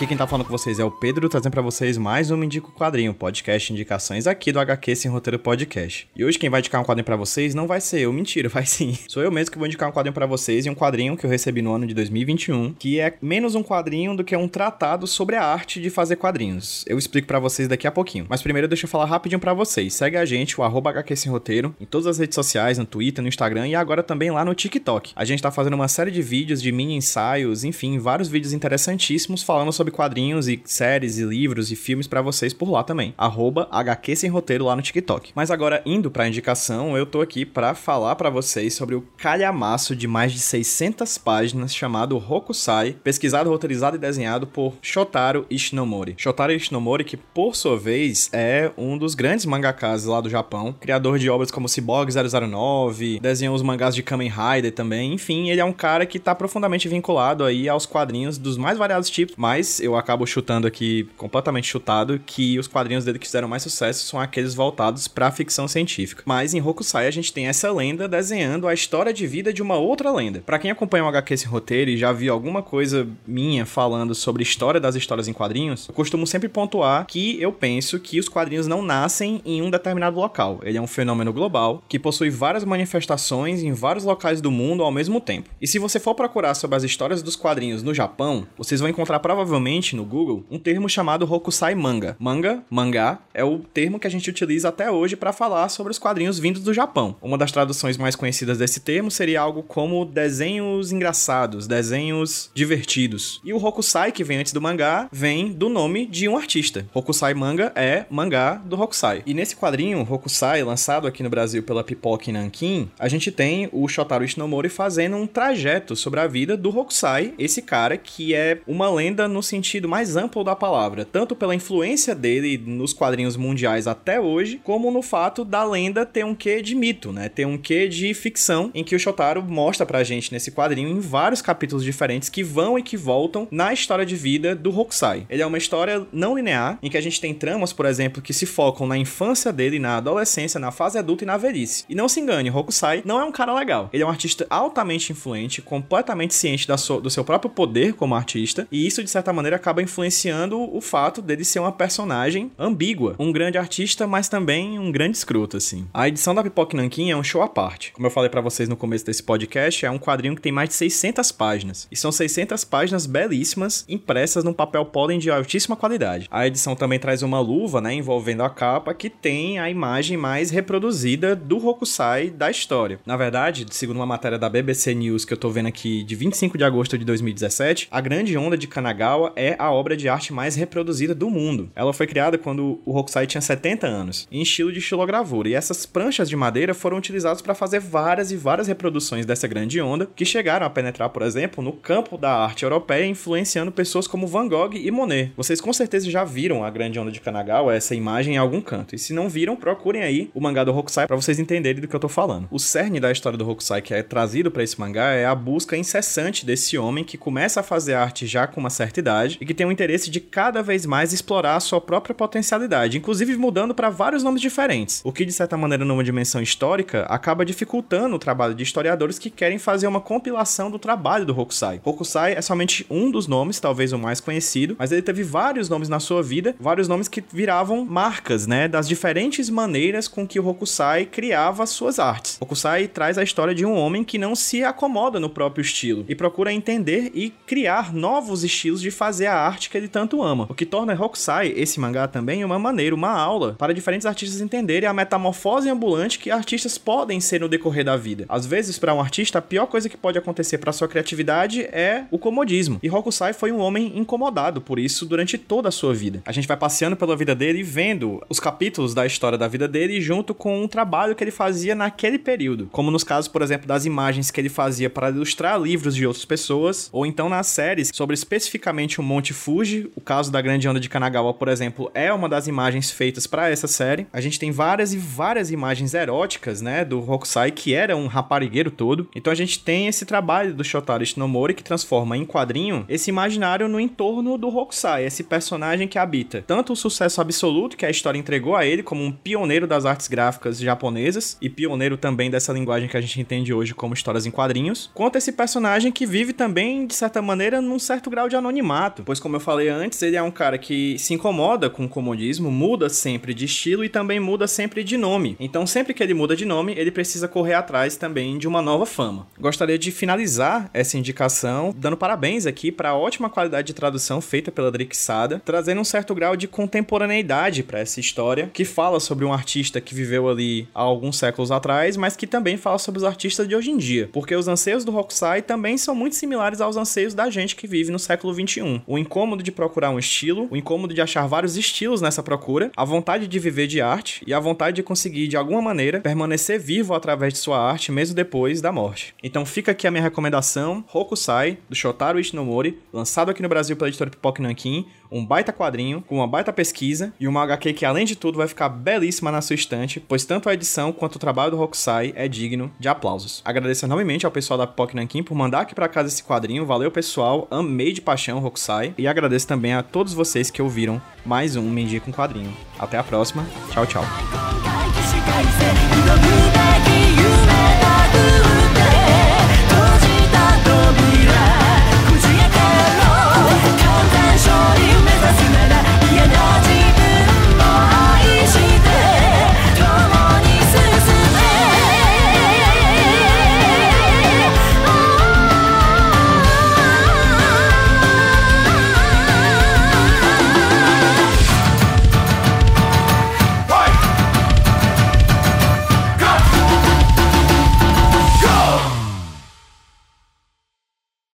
Aqui quem tá falando com vocês é o Pedro, trazendo pra vocês mais um Indico Quadrinho, podcast indicações aqui do HQ Sem Roteiro Podcast. E hoje quem vai indicar um quadrinho pra vocês não vai ser eu, mentira, vai sim. Sou eu mesmo que vou indicar um quadrinho pra vocês e um quadrinho que eu recebi no ano de 2021, que é menos um quadrinho do que um tratado sobre a arte de fazer quadrinhos. Eu explico pra vocês daqui a pouquinho. Mas primeiro deixa eu falar rapidinho pra vocês. Segue a gente, o arroba HQ Sem Roteiro, em todas as redes sociais, no Twitter, no Instagram e agora também lá no TikTok. A gente tá fazendo uma série de vídeos, de mini ensaios, enfim, vários vídeos interessantíssimos falando sobre quadrinhos e séries e livros e filmes pra vocês por lá também. Arroba HQ Sem Roteiro lá no TikTok. Mas agora, indo pra indicação, eu tô aqui pra falar pra vocês sobre o calhamaço de mais de 600 páginas chamado Hokusai, pesquisado, roteirizado e desenhado por Shotaro Ishinomori. Shotaro Ishinomori, que por sua vez é um dos grandes mangakas lá do Japão, criador de obras como Cyborg 009, desenhou os mangás de Kamen Rider também, enfim, ele é um cara que tá profundamente vinculado aí aos quadrinhos dos mais variados tipos, mas eu acabo chutando aqui, completamente chutado, que os quadrinhos dele que fizeram mais sucesso são aqueles voltados pra ficção científica. Mas em Hokusai a gente tem essa lenda desenhando a história de vida de uma outra lenda. Para quem acompanha o HQ esse roteiro e já viu alguma coisa minha falando sobre história das histórias em quadrinhos, eu costumo sempre pontuar que eu penso que os quadrinhos não nascem em um determinado local. Ele é um fenômeno global que possui várias manifestações em vários locais do mundo ao mesmo tempo. E se você for procurar sobre as histórias dos quadrinhos no Japão, vocês vão encontrar provavelmente no Google um termo chamado Hokusai Manga. Manga, mangá, é o termo que a gente utiliza até hoje para falar sobre os quadrinhos vindos do Japão. Uma das traduções mais conhecidas desse termo seria algo como desenhos engraçados, desenhos divertidos. E o Hokusai, que vem antes do mangá, vem do nome de um artista. Hokusai Manga é mangá do Hokusai. E nesse quadrinho, Hokusai, lançado aqui no Brasil pela Pipoca e Nankin, a gente tem o Shotaro Ishinomori fazendo um trajeto sobre a vida do Hokusai, esse cara que é uma lenda no sentido mais amplo da palavra, tanto pela influência dele nos quadrinhos mundiais até hoje, como no fato da lenda ter um quê de mito, né? Ter um quê de ficção, em que o Shotaro mostra pra gente nesse quadrinho em vários capítulos diferentes que vão e que voltam na história de vida do Hokusai. Ele é uma história não linear, em que a gente tem tramas, por exemplo, que se focam na infância dele, na adolescência, na fase adulta e na velhice. E não se engane, Hokusai não é um cara legal. Ele é um artista altamente influente, completamente ciente da so, do seu próprio poder como artista, e isso, de certa maneira, acaba influenciando o fato dele ser uma personagem ambígua. Um grande artista, mas também um grande escroto, assim. A edição da Pipoca Nankin é um show à parte. Como eu falei para vocês no começo desse podcast, é um quadrinho que tem mais de 600 páginas. E são 600 páginas belíssimas, impressas num papel pólen de altíssima qualidade. A edição também traz uma luva, né, envolvendo a capa, que tem a imagem mais reproduzida do Hokusai da história. Na verdade, segundo uma matéria da BBC News que eu tô vendo aqui de 25 de agosto de 2017, a grande onda de Kanagawa é a obra de arte mais reproduzida do mundo. Ela foi criada quando o Hokusai tinha 70 anos, em estilo de estilogravura, e essas pranchas de madeira foram utilizadas para fazer várias e várias reproduções dessa grande onda, que chegaram a penetrar, por exemplo, no campo da arte europeia, influenciando pessoas como Van Gogh e Monet. Vocês com certeza já viram a grande onda de Kanagawa, essa imagem em algum canto, e se não viram, procurem aí o mangá do Hokusai para vocês entenderem do que eu tô falando. O cerne da história do Hokusai que é trazido para esse mangá é a busca incessante desse homem que começa a fazer arte já com uma certa idade e que tem o interesse de cada vez mais explorar a sua própria potencialidade, inclusive mudando para vários nomes diferentes, o que de certa maneira numa dimensão histórica acaba dificultando o trabalho de historiadores que querem fazer uma compilação do trabalho do Hokusai. Hokusai é somente um dos nomes, talvez o mais conhecido, mas ele teve vários nomes na sua vida, vários nomes que viravam marcas, né, das diferentes maneiras com que o Hokusai criava suas artes. Hokusai traz a história de um homem que não se acomoda no próprio estilo e procura entender e criar novos estilos de fazer a arte que ele tanto ama. O que torna Hokusai, esse mangá também, uma maneira, uma aula para diferentes artistas entenderem a metamorfose ambulante que artistas podem ser no decorrer da vida. Às vezes, para um artista, a pior coisa que pode acontecer para sua criatividade é o comodismo. E Hokusai foi um homem incomodado por isso durante toda a sua vida. A gente vai passeando pela vida dele e vendo os capítulos da história da vida dele junto com o trabalho que ele fazia naquele período. Como nos casos, por exemplo, das imagens que ele fazia para ilustrar livros de outras pessoas, ou então nas séries sobre especificamente o Monte Fuji. O caso da Grande Onda de Kanagawa, por exemplo, é uma das imagens feitas para essa série. A gente tem várias e várias imagens eróticas, né, do Hokusai, que era um raparigueiro todo. Então a gente tem esse trabalho do Shotaro Shinomori que transforma em quadrinho esse imaginário no entorno do Hokusai, esse personagem que habita tanto o sucesso absoluto que a história entregou a ele como um pioneiro das artes gráficas japonesas e pioneiro também dessa linguagem que a gente entende hoje como histórias em quadrinhos, quanto esse personagem que vive também de certa maneira num certo grau de anonimato, pois como eu falei antes, ele é um cara que se incomoda com o comodismo, muda sempre de estilo e também muda sempre de nome. Então sempre que ele muda de nome, ele precisa correr atrás também de uma nova fama. Gostaria de finalizar essa indicação dando parabéns aqui para a ótima qualidade de tradução feita pela Drixada, trazendo um certo grau de contemporaneidade para essa história, que fala sobre um artista que viveu ali há alguns séculos atrás, mas que também fala sobre os artistas de hoje em dia, porque os anseios do Hokusai também são muito similares aos anseios da gente que vive no século 21. O incômodo de procurar um estilo, o incômodo de achar vários estilos nessa procura, a vontade de viver de arte e a vontade de conseguir de alguma maneira permanecer vivo através de sua arte mesmo depois da morte. Então fica aqui a minha recomendação, Hokusai do Shotaro Ishinomori, lançado aqui no Brasil pela editora Pipoque Nankin, um baita quadrinho, com uma baita pesquisa e uma HQ que, além de tudo, vai ficar belíssima na sua estante, pois tanto a edição quanto o trabalho do Rokusai é digno de aplausos. Agradeço enormemente ao pessoal da Pipoque Nankin por mandar aqui para casa esse quadrinho. Valeu, pessoal. Amei de paixão o sai. E agradeço também a todos vocês que ouviram mais um Mendigo com Quadrinho. Até a próxima. Tchau, tchau.